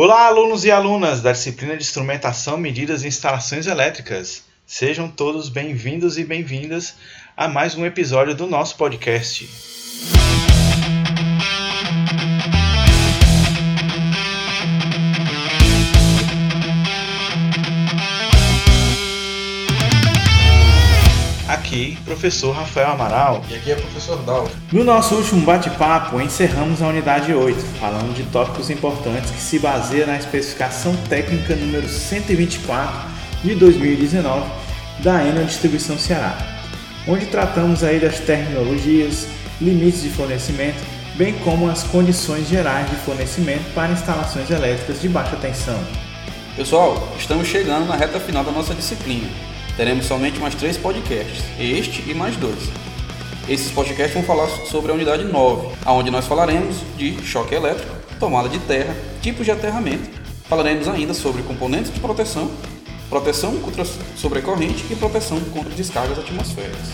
Olá, alunos e alunas da disciplina de Instrumentação, Medidas e Instalações Elétricas. Sejam todos bem-vindos e bem-vindas a mais um episódio do nosso podcast. Aqui, professor Rafael Amaral. E aqui é o professor Dal. No nosso último bate-papo, encerramos a unidade 8, falando de tópicos importantes que se baseia na especificação técnica número 124 de 2019 da Enel Distribuição Ceará, onde tratamos aí das terminologias, limites de fornecimento, bem como as condições gerais de fornecimento para instalações elétricas de baixa tensão. Pessoal, estamos chegando na reta final da nossa disciplina teremos somente mais três podcasts, este e mais dois. Esses podcasts vão falar sobre a unidade 9, onde nós falaremos de choque elétrico, tomada de terra, tipos de aterramento, falaremos ainda sobre componentes de proteção, proteção contra sobrecorrente e proteção contra descargas atmosféricas.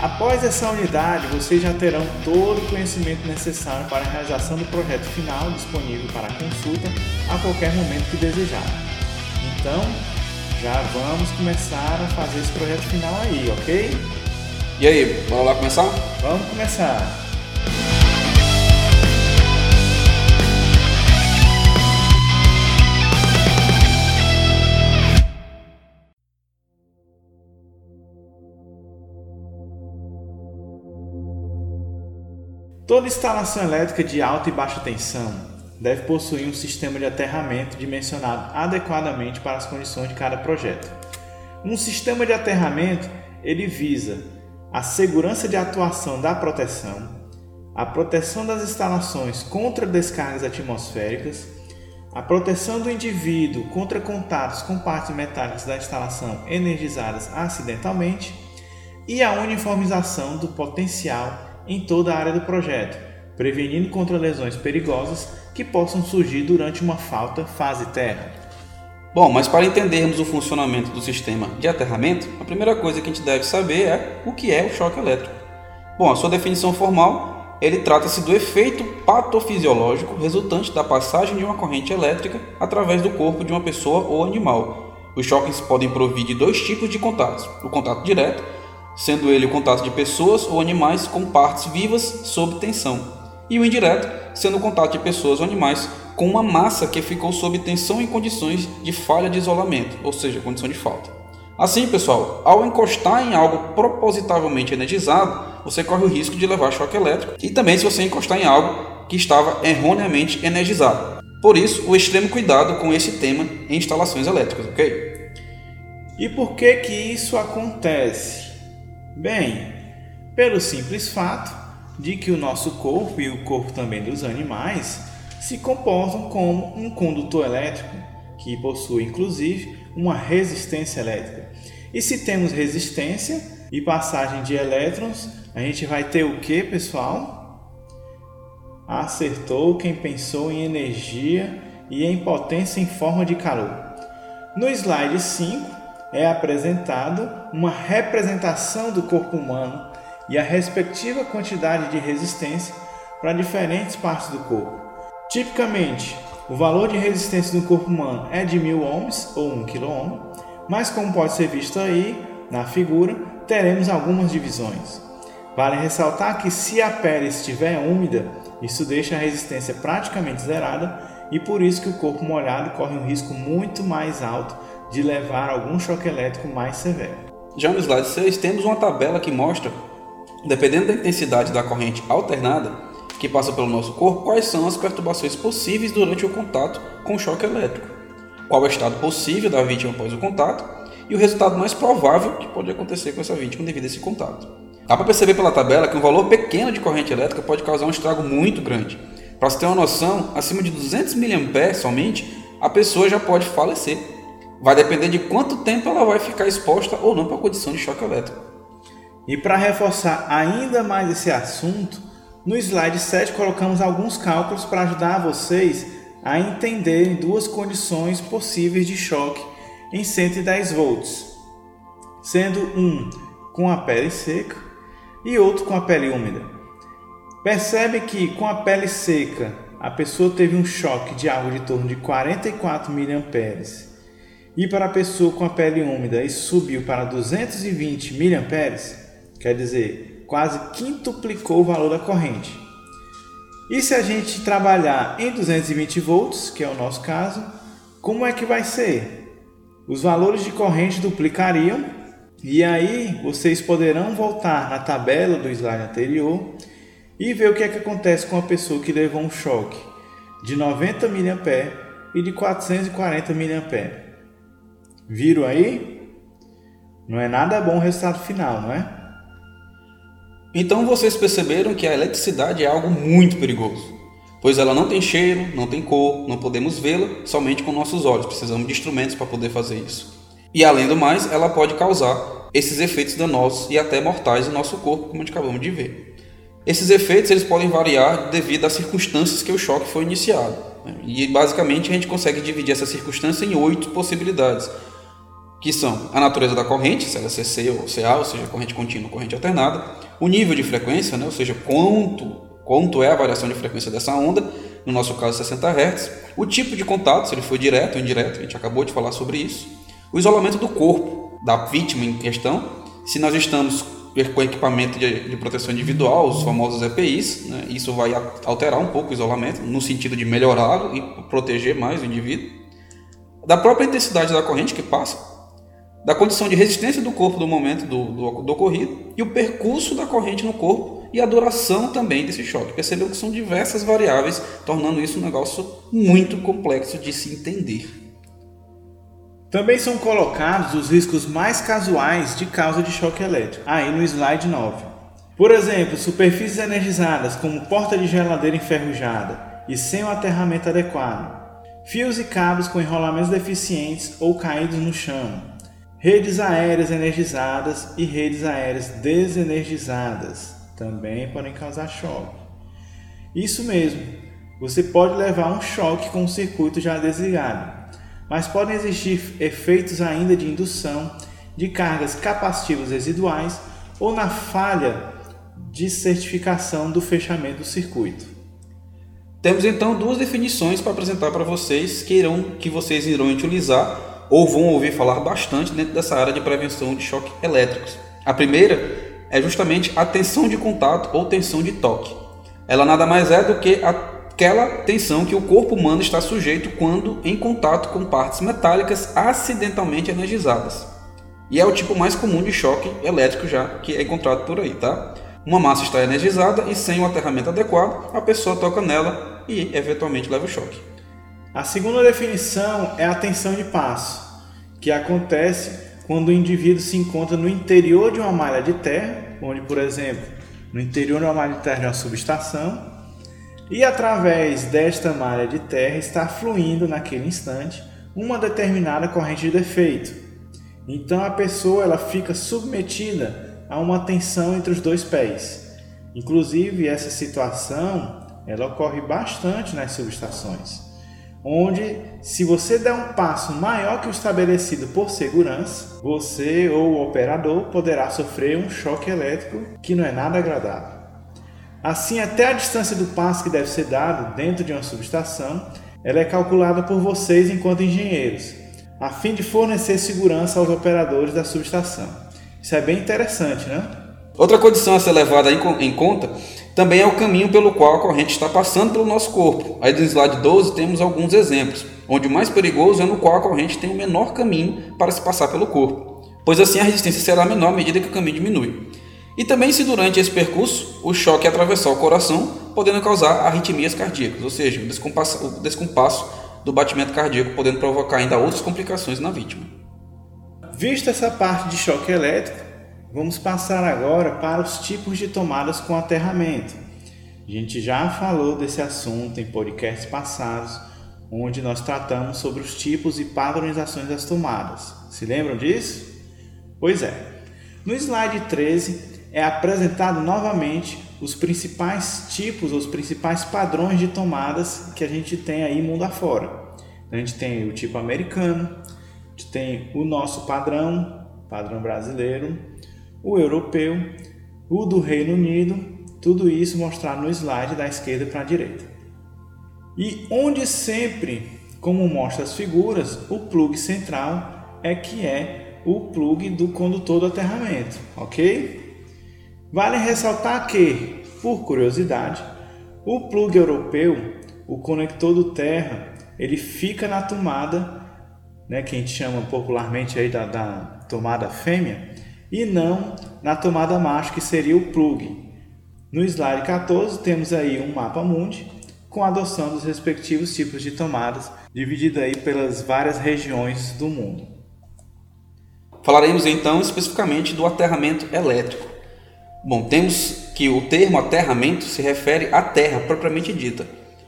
Após essa unidade, vocês já terão todo o conhecimento necessário para a realização do projeto final disponível para consulta a qualquer momento que desejar. Então, já vamos começar a fazer esse projeto final aí, ok? E aí, bora lá começar? Vamos começar. Toda instalação elétrica de alta e baixa tensão deve possuir um sistema de aterramento dimensionado adequadamente para as condições de cada projeto. Um sistema de aterramento ele visa a segurança de atuação da proteção, a proteção das instalações contra descargas atmosféricas, a proteção do indivíduo contra contatos com partes metálicas da instalação energizadas acidentalmente e a uniformização do potencial em toda a área do projeto, prevenindo contra lesões perigosas que possam surgir durante uma falta fase terra. Bom, mas para entendermos o funcionamento do sistema de aterramento, a primeira coisa que a gente deve saber é o que é o choque elétrico. Bom, a sua definição formal, ele trata-se do efeito patofisiológico resultante da passagem de uma corrente elétrica através do corpo de uma pessoa ou animal. Os choques podem provir de dois tipos de contatos: o contato direto, sendo ele o contato de pessoas ou animais com partes vivas sob tensão, e o indireto, sendo o contato de pessoas ou animais com uma massa que ficou sob tensão em condições de falha de isolamento, ou seja, condição de falta. Assim, pessoal, ao encostar em algo propositavelmente energizado, você corre o risco de levar choque elétrico e também se você encostar em algo que estava erroneamente energizado. Por isso, o extremo cuidado com esse tema em instalações elétricas, ok? E por que que isso acontece? Bem, pelo simples fato de que o nosso corpo e o corpo também dos animais se comportam como um condutor elétrico que possui inclusive uma resistência elétrica. E se temos resistência e passagem de elétrons, a gente vai ter o que, pessoal? Acertou quem pensou em energia e em potência em forma de calor. No slide 5 é apresentado uma representação do corpo humano e a respectiva quantidade de resistência para diferentes partes do corpo. Tipicamente, o valor de resistência do corpo humano é de 1000 ohms ou 1 kΩ, mas como pode ser visto aí na figura, teremos algumas divisões. Vale ressaltar que se a pele estiver úmida, isso deixa a resistência praticamente zerada e por isso que o corpo molhado corre um risco muito mais alto de levar algum choque elétrico mais severo. Já no slide 6 temos uma tabela que mostra Dependendo da intensidade da corrente alternada que passa pelo nosso corpo, quais são as perturbações possíveis durante o contato com o choque elétrico, qual é o estado possível da vítima após o contato e o resultado mais provável que pode acontecer com essa vítima devido a esse contato. Dá para perceber pela tabela que um valor pequeno de corrente elétrica pode causar um estrago muito grande. Para você ter uma noção, acima de 200 mA somente, a pessoa já pode falecer. Vai depender de quanto tempo ela vai ficar exposta ou não para a condição de choque elétrico. E para reforçar ainda mais esse assunto, no slide 7 colocamos alguns cálculos para ajudar vocês a entenderem duas condições possíveis de choque em 110 volts, sendo um com a pele seca e outro com a pele úmida. Percebe que com a pele seca a pessoa teve um choque de algo de torno de 44 mA e para a pessoa com a pele úmida isso subiu para 220 mA, quer dizer, quase quintuplicou o valor da corrente. E se a gente trabalhar em 220 volts, que é o nosso caso, como é que vai ser? Os valores de corrente duplicariam e aí vocês poderão voltar na tabela do slide anterior e ver o que é que acontece com a pessoa que levou um choque de 90 mA e de 440 mA. Viram aí? Não é nada bom o resultado final, não é? Então vocês perceberam que a eletricidade é algo muito perigoso, pois ela não tem cheiro, não tem cor, não podemos vê-la somente com nossos olhos, precisamos de instrumentos para poder fazer isso. E além do mais, ela pode causar esses efeitos danosos e até mortais no nosso corpo, como a gente acabamos de ver. Esses efeitos eles podem variar devido às circunstâncias que o choque foi iniciado. Né? E basicamente a gente consegue dividir essa circunstância em oito possibilidades, que são a natureza da corrente, se ela é CC ou CA, ou seja, corrente contínua ou corrente alternada, o nível de frequência, né, ou seja, quanto, quanto é a variação de frequência dessa onda, no nosso caso 60 Hz, o tipo de contato, se ele foi direto ou indireto, a gente acabou de falar sobre isso, o isolamento do corpo da vítima em questão, se nós estamos com equipamento de, de proteção individual, os famosos EPIs, né, isso vai alterar um pouco o isolamento, no sentido de melhorá-lo e proteger mais o indivíduo, da própria intensidade da corrente que passa, da condição de resistência do corpo no momento do, do, do, ocorrido e o percurso da corrente no corpo e a duração também desse choque. Percebeu que são diversas variáveis, tornando isso um negócio muito complexo de se entender. Também são colocados os riscos mais casuais de causa de choque elétrico, aí no slide 9. Por exemplo, superfícies energizadas como porta de geladeira enferrujada e sem o aterramento adequado, fios e cabos com enrolamentos deficientes ou caídos no chão, Redes aéreas energizadas e redes aéreas desenergizadas também podem causar choque. Isso mesmo, você pode levar um choque com o circuito já desligado, mas podem existir efeitos ainda de indução de cargas capacitivas residuais ou na falha de certificação do fechamento do circuito. Temos então duas definições para apresentar para vocês que, irão, que vocês irão utilizar ou vão ouvir falar bastante dentro dessa área de prevenção de choques elétricos. A primeira é justamente a tensão de contato ou tensão de toque. Ela nada mais é do que aquela tensão que o corpo humano está sujeito quando em contato com partes metálicas acidentalmente energizadas. E é o tipo mais comum de choque elétrico já que é encontrado por aí, tá? Uma massa está energizada e sem o aterramento adequado, a pessoa toca nela e eventualmente leva o choque. A segunda definição é a tensão de passo, que acontece quando o indivíduo se encontra no interior de uma malha de terra, onde, por exemplo, no interior de uma malha de terra de uma subestação, e através desta malha de terra está fluindo naquele instante uma determinada corrente de defeito. Então a pessoa ela fica submetida a uma tensão entre os dois pés. Inclusive essa situação ela ocorre bastante nas subestações onde se você der um passo maior que o estabelecido por segurança, você ou o operador poderá sofrer um choque elétrico que não é nada agradável. Assim, até a distância do passo que deve ser dado dentro de uma subestação, ela é calculada por vocês enquanto engenheiros, a fim de fornecer segurança aos operadores da subestação. Isso é bem interessante, né? Outra condição a ser levada em conta também é o caminho pelo qual a corrente está passando pelo nosso corpo. Aí no slide 12 temos alguns exemplos, onde o mais perigoso é no qual a corrente tem o menor caminho para se passar pelo corpo, pois assim a resistência será menor à medida que o caminho diminui. E também se durante esse percurso o choque atravessar o coração, podendo causar arritmias cardíacas, ou seja, o descompasso, o descompasso do batimento cardíaco, podendo provocar ainda outras complicações na vítima. Vista essa parte de choque elétrico, Vamos passar agora para os tipos de tomadas com aterramento. A gente já falou desse assunto em podcasts passados, onde nós tratamos sobre os tipos e padronizações das tomadas. Se lembram disso? Pois é. No slide 13 é apresentado novamente os principais tipos, os principais padrões de tomadas que a gente tem aí mundo afora. A gente tem o tipo americano, a gente tem o nosso padrão, padrão brasileiro, o europeu, o do Reino Unido, tudo isso mostrado no slide da esquerda para a direita. E onde sempre, como mostra as figuras, o plug central é que é o plug do condutor do aterramento, ok? Vale ressaltar que, por curiosidade, o plug europeu, o conector do terra, ele fica na tomada, né, que a gente chama popularmente aí da, da tomada fêmea, e não na tomada macho, que seria o plug. No slide 14 temos aí um mapa mundi com a adoção dos respectivos tipos de tomadas, dividido aí pelas várias regiões do mundo. Falaremos então especificamente do aterramento elétrico. Bom, temos que o termo aterramento se refere à terra propriamente dita,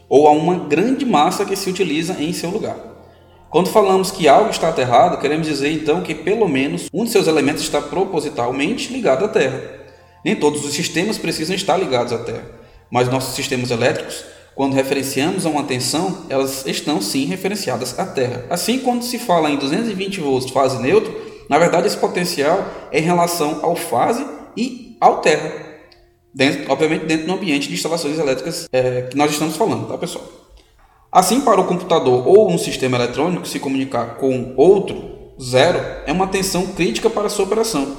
ou a uma grande massa que se utiliza em seu lugar. Quando falamos que algo está aterrado, queremos dizer então que pelo menos um de seus elementos está propositalmente ligado à Terra. Nem todos os sistemas precisam estar ligados à Terra, mas nossos sistemas elétricos, quando referenciamos a uma tensão, elas estão sim referenciadas à Terra. Assim, quando se fala em 220 volts fase neutro, na verdade esse potencial é em relação ao fase e ao Terra. Dentro, obviamente dentro do ambiente de instalações elétricas é, que nós estamos falando, tá pessoal? Assim, para o computador ou um sistema eletrônico se comunicar com outro, zero, é uma tensão crítica para sua operação.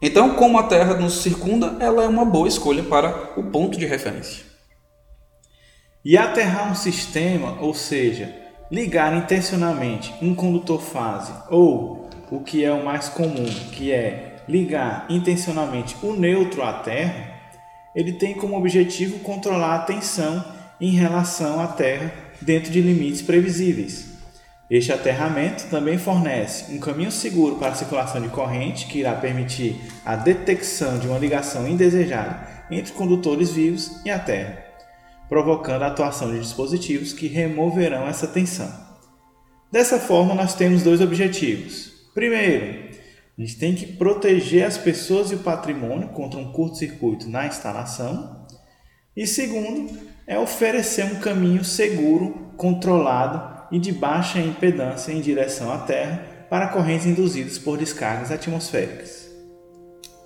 Então, como a Terra nos circunda, ela é uma boa escolha para o ponto de referência. E aterrar um sistema, ou seja, ligar intencionalmente um condutor fase ou o que é o mais comum, que é ligar intencionalmente o neutro à Terra, ele tem como objetivo controlar a tensão em relação à Terra dentro de limites previsíveis. Este aterramento também fornece um caminho seguro para a circulação de corrente, que irá permitir a detecção de uma ligação indesejada entre condutores vivos e a Terra, provocando a atuação de dispositivos que removerão essa tensão. Dessa forma, nós temos dois objetivos. Primeiro, a gente tem que proteger as pessoas e o patrimônio contra um curto-circuito na instalação. E segundo, é oferecer um caminho seguro, controlado e de baixa impedância em direção à Terra para correntes induzidas por descargas atmosféricas.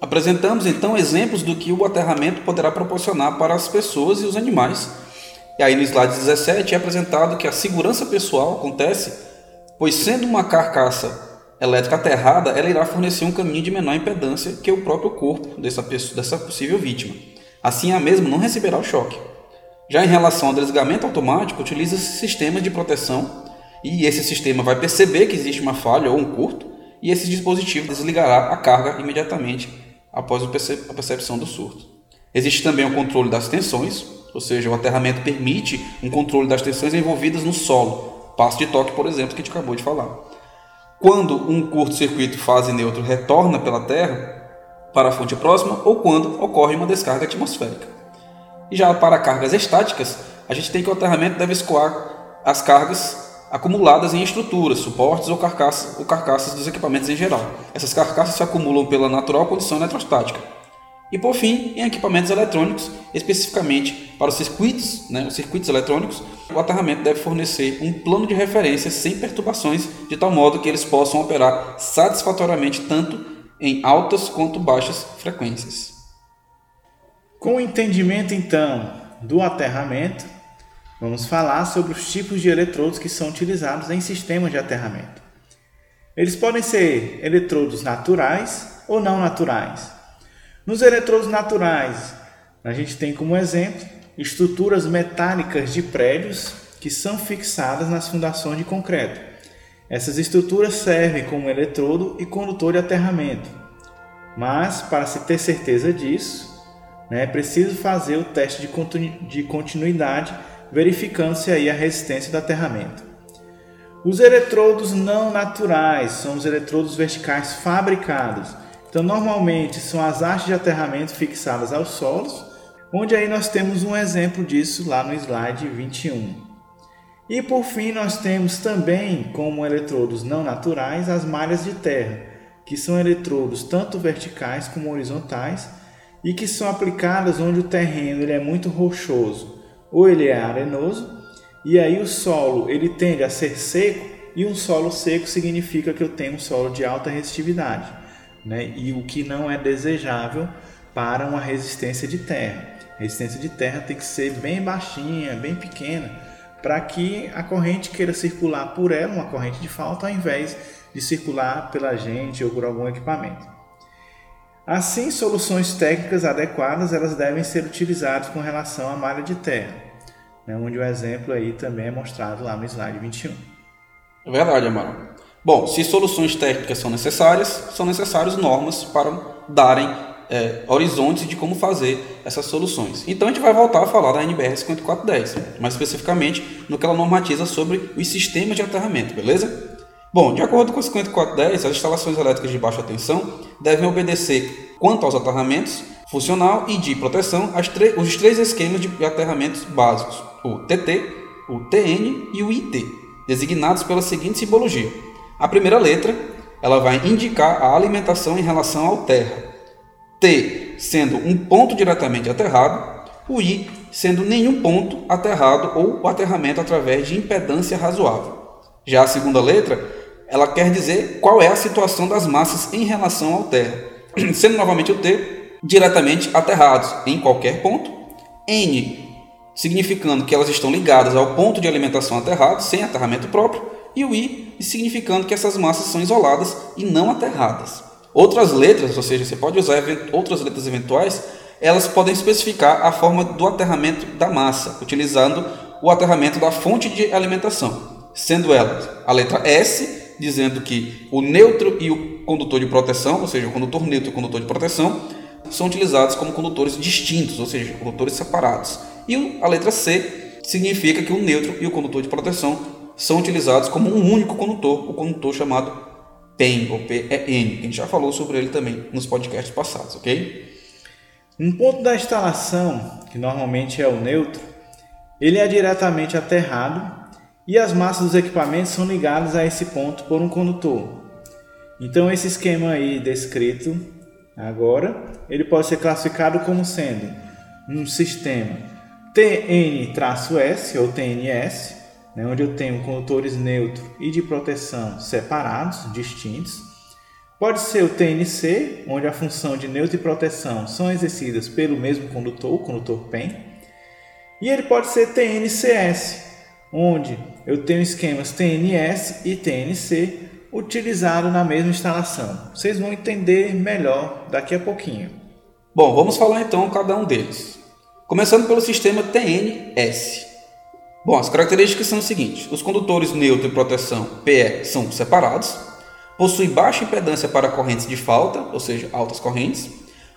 Apresentamos então exemplos do que o aterramento poderá proporcionar para as pessoas e os animais. E aí no slide 17 é apresentado que a segurança pessoal acontece, pois sendo uma carcaça elétrica aterrada, ela irá fornecer um caminho de menor impedância que o próprio corpo dessa, pessoa, dessa possível vítima. Assim, a mesma não receberá o choque. Já em relação ao desligamento automático, utiliza-se sistema de proteção e esse sistema vai perceber que existe uma falha ou um curto e esse dispositivo desligará a carga imediatamente após a percepção do surto. Existe também o controle das tensões, ou seja, o aterramento permite um controle das tensões envolvidas no solo, passo de toque, por exemplo, que a gente acabou de falar. Quando um curto-circuito fase neutro retorna pela Terra para a fonte próxima ou quando ocorre uma descarga atmosférica. E já para cargas estáticas, a gente tem que o aterramento deve escoar as cargas acumuladas em estruturas, suportes ou carcaças, ou carcaças dos equipamentos em geral. Essas carcaças se acumulam pela natural condição eletrostática. E por fim, em equipamentos eletrônicos, especificamente para os circuitos, né, os circuitos eletrônicos, o aterramento deve fornecer um plano de referência sem perturbações, de tal modo que eles possam operar satisfatoriamente tanto em altas quanto baixas frequências. Com o entendimento então do aterramento, vamos falar sobre os tipos de eletrodos que são utilizados em sistemas de aterramento. Eles podem ser eletrodos naturais ou não naturais. Nos eletrodos naturais, a gente tem como exemplo estruturas metálicas de prédios que são fixadas nas fundações de concreto. Essas estruturas servem como eletrodo e condutor de aterramento. Mas, para se ter certeza disso, é preciso fazer o teste de continuidade, verificando se aí a resistência do aterramento. Os eletrodos não naturais são os eletrodos verticais fabricados. Então, normalmente são as hastes de aterramento fixadas aos solos, onde aí nós temos um exemplo disso lá no slide 21. E por fim, nós temos também como eletrodos não naturais as malhas de terra, que são eletrodos tanto verticais como horizontais e que são aplicadas onde o terreno ele é muito rochoso ou ele é arenoso e aí o solo ele tende a ser seco e um solo seco significa que eu tenho um solo de alta resistividade, né? E o que não é desejável para uma resistência de terra. A resistência de terra tem que ser bem baixinha, bem pequena, para que a corrente queira circular por ela, uma corrente de falta, ao invés de circular pela gente ou por algum equipamento. Assim, soluções técnicas adequadas elas devem ser utilizadas com relação à malha de terra, né, onde o exemplo aí também é mostrado lá no slide 21. É verdade, Amaro. Bom, se soluções técnicas são necessárias, são necessárias normas para darem é, horizontes de como fazer essas soluções. Então a gente vai voltar a falar da NBR 5410, mais especificamente no que ela normatiza sobre os sistemas de aterramento, beleza? Bom, de acordo com o 5410, as instalações elétricas de baixa tensão devem obedecer, quanto aos aterramentos, funcional e de proteção, os três esquemas de aterramentos básicos, o TT, o TN e o IT, designados pela seguinte simbologia. A primeira letra ela vai indicar a alimentação em relação ao terra. T sendo um ponto diretamente aterrado, o I sendo nenhum ponto aterrado ou o aterramento através de impedância razoável. Já a segunda letra ela quer dizer qual é a situação das massas em relação ao terra, sendo novamente o T diretamente aterrados em qualquer ponto, N significando que elas estão ligadas ao ponto de alimentação aterrado, sem aterramento próprio, e o I significando que essas massas são isoladas e não aterradas. Outras letras, ou seja, você pode usar outras letras eventuais, elas podem especificar a forma do aterramento da massa, utilizando o aterramento da fonte de alimentação, sendo elas a letra S dizendo que o neutro e o condutor de proteção, ou seja, o condutor neutro e o condutor de proteção, são utilizados como condutores distintos, ou seja, condutores separados. E a letra C significa que o neutro e o condutor de proteção são utilizados como um único condutor, o condutor chamado PEN, ou PEN, que a gente já falou sobre ele também nos podcasts passados, ok? Um ponto da instalação, que normalmente é o neutro, ele é diretamente aterrado e as massas dos equipamentos são ligadas a esse ponto por um condutor. Então esse esquema aí descrito agora, ele pode ser classificado como sendo um sistema TN-S ou TNS, né, onde eu tenho condutores neutro e de proteção separados, distintos. Pode ser o TNC, onde a função de neutro e proteção são exercidas pelo mesmo condutor, o condutor PEN. E ele pode ser TNCS, onde eu tenho esquemas TNS e TNC utilizados na mesma instalação. Vocês vão entender melhor daqui a pouquinho. Bom, vamos falar então cada um deles. Começando pelo sistema TNS. Bom, as características são as seguintes: os condutores neutro e proteção PE são separados, possui baixa impedância para correntes de falta, ou seja, altas correntes,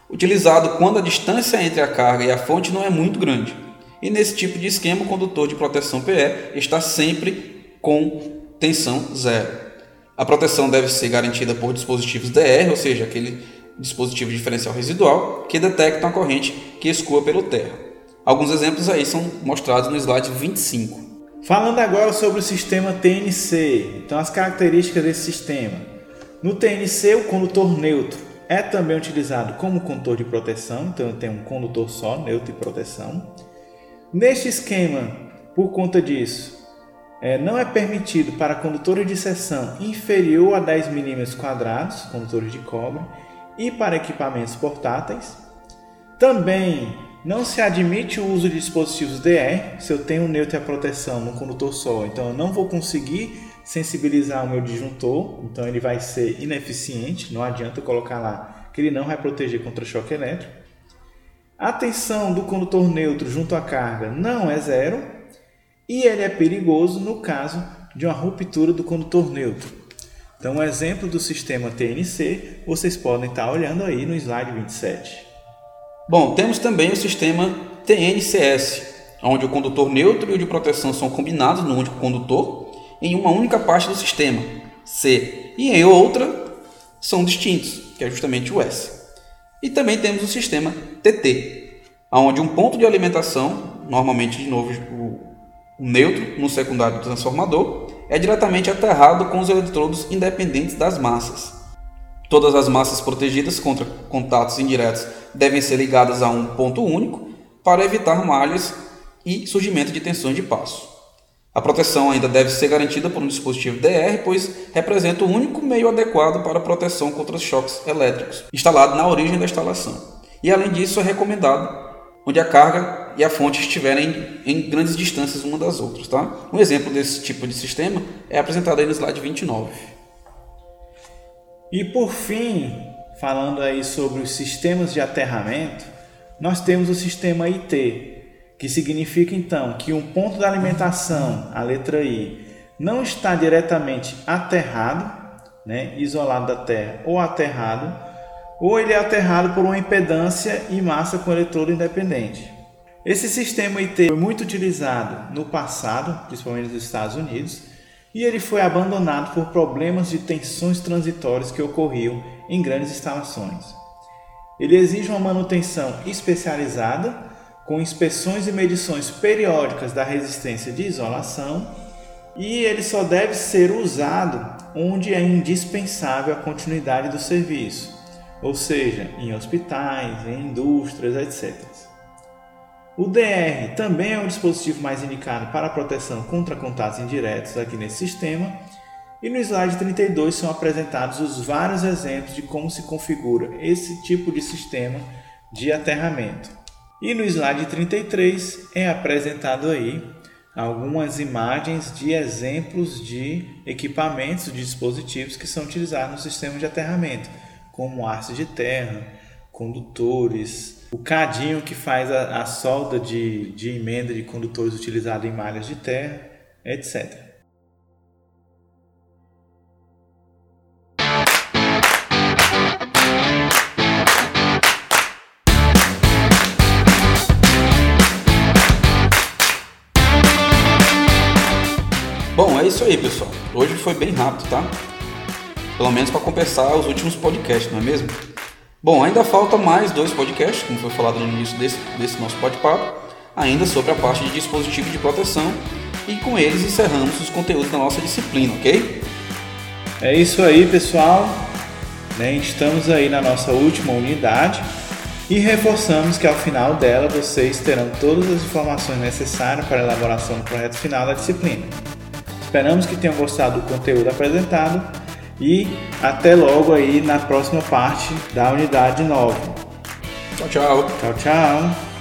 utilizado quando a distância entre a carga e a fonte não é muito grande e nesse tipo de esquema, o condutor de proteção PE está sempre com tensão zero. A proteção deve ser garantida por dispositivos DR, ou seja, aquele dispositivo diferencial residual que detecta a corrente que escoa pelo terra. Alguns exemplos aí são mostrados no slide 25. Falando agora sobre o sistema TNC, então as características desse sistema. No TNC, o condutor neutro é também utilizado como condutor de proteção, então eu tenho um condutor só, neutro e proteção. Neste esquema, por conta disso, é, não é permitido para condutores de seção inferior a 10 mm quadrados, condutores de cobre, e para equipamentos portáteis. Também não se admite o uso de dispositivos DR se eu tenho neutro e a proteção no condutor só, então eu não vou conseguir sensibilizar o meu disjuntor, então ele vai ser ineficiente, não adianta colocar lá que ele não vai proteger contra choque elétrico. A tensão do condutor neutro junto à carga não é zero e ele é perigoso no caso de uma ruptura do condutor neutro. Então, um exemplo do sistema TNC vocês podem estar olhando aí no slide 27. Bom, temos também o sistema TNCS, onde o condutor neutro e o de proteção são combinados no único condutor em uma única parte do sistema, C, e em outra são distintos, que é justamente o S. E também temos o sistema TT, onde um ponto de alimentação, normalmente de novo o, neutro no secundário do transformador, é diretamente aterrado com os eletrodos independentes das massas. Todas as massas protegidas contra contatos indiretos devem ser ligadas a um ponto único para evitar malhas e surgimento de tensões de passo. A proteção ainda deve ser garantida por um dispositivo DR, pois representa o único meio adequado para proteção contra choques elétricos, instalado na origem da instalação. E além disso, é recomendado onde a carga e a fonte estiverem em grandes distâncias uma das outras. Tá? Um exemplo desse tipo de sistema é apresentado aí no slide 29. E por fim, falando aí sobre os sistemas de aterramento, nós temos o sistema IT, que significa então que um ponto de alimentação, a letra I, não está diretamente aterrado, né, isolado da Terra, ou aterrado, ou ele é aterrado por uma impedância e massa com eletrodo independente. Esse sistema IT foi muito utilizado no passado, principalmente nos Estados Unidos, e ele foi abandonado por problemas de tensões transitórias que ocorriam em grandes instalações. Ele exige uma manutenção especializada, com inspeções e medições periódicas da resistência de isolação, e ele só deve ser usado onde é indispensável a continuidade do serviço, ou seja, em hospitais, em indústrias, etc. O DR também é um dispositivo mais indicado para a proteção contra contatos indiretos aqui nesse sistema, e no slide 32 são apresentados os vários exemplos de como se configura esse tipo de sistema de aterramento. E no slide 33 é apresentado aí algumas imagens de exemplos de equipamentos, de dispositivos que são utilizados no sistema de aterramento, como haste de terra, condutores, o cadinho que faz a, a solda de, de emenda de condutores utilizado em malhas de terra, etc. Bom, é isso aí, pessoal. Hoje foi bem rápido, tá? Pelo menos para compensar os últimos podcasts, não é mesmo? Bom, ainda falta mais dois podcasts, como foi falado no início desse, desse nosso bate-papo, ainda sobre a parte de dispositivo de proteção, e com eles encerramos os conteúdos da nossa disciplina, ok? É isso aí, pessoal. Né? Estamos aí na nossa última unidade e reforçamos que ao final dela vocês terão todas as informações necessárias para a elaboração do projeto final da disciplina. Esperamos que tenham gostado do conteúdo apresentado e até logo aí na próxima parte da unidade 9. Tchau, tchau. Tchau, tchau.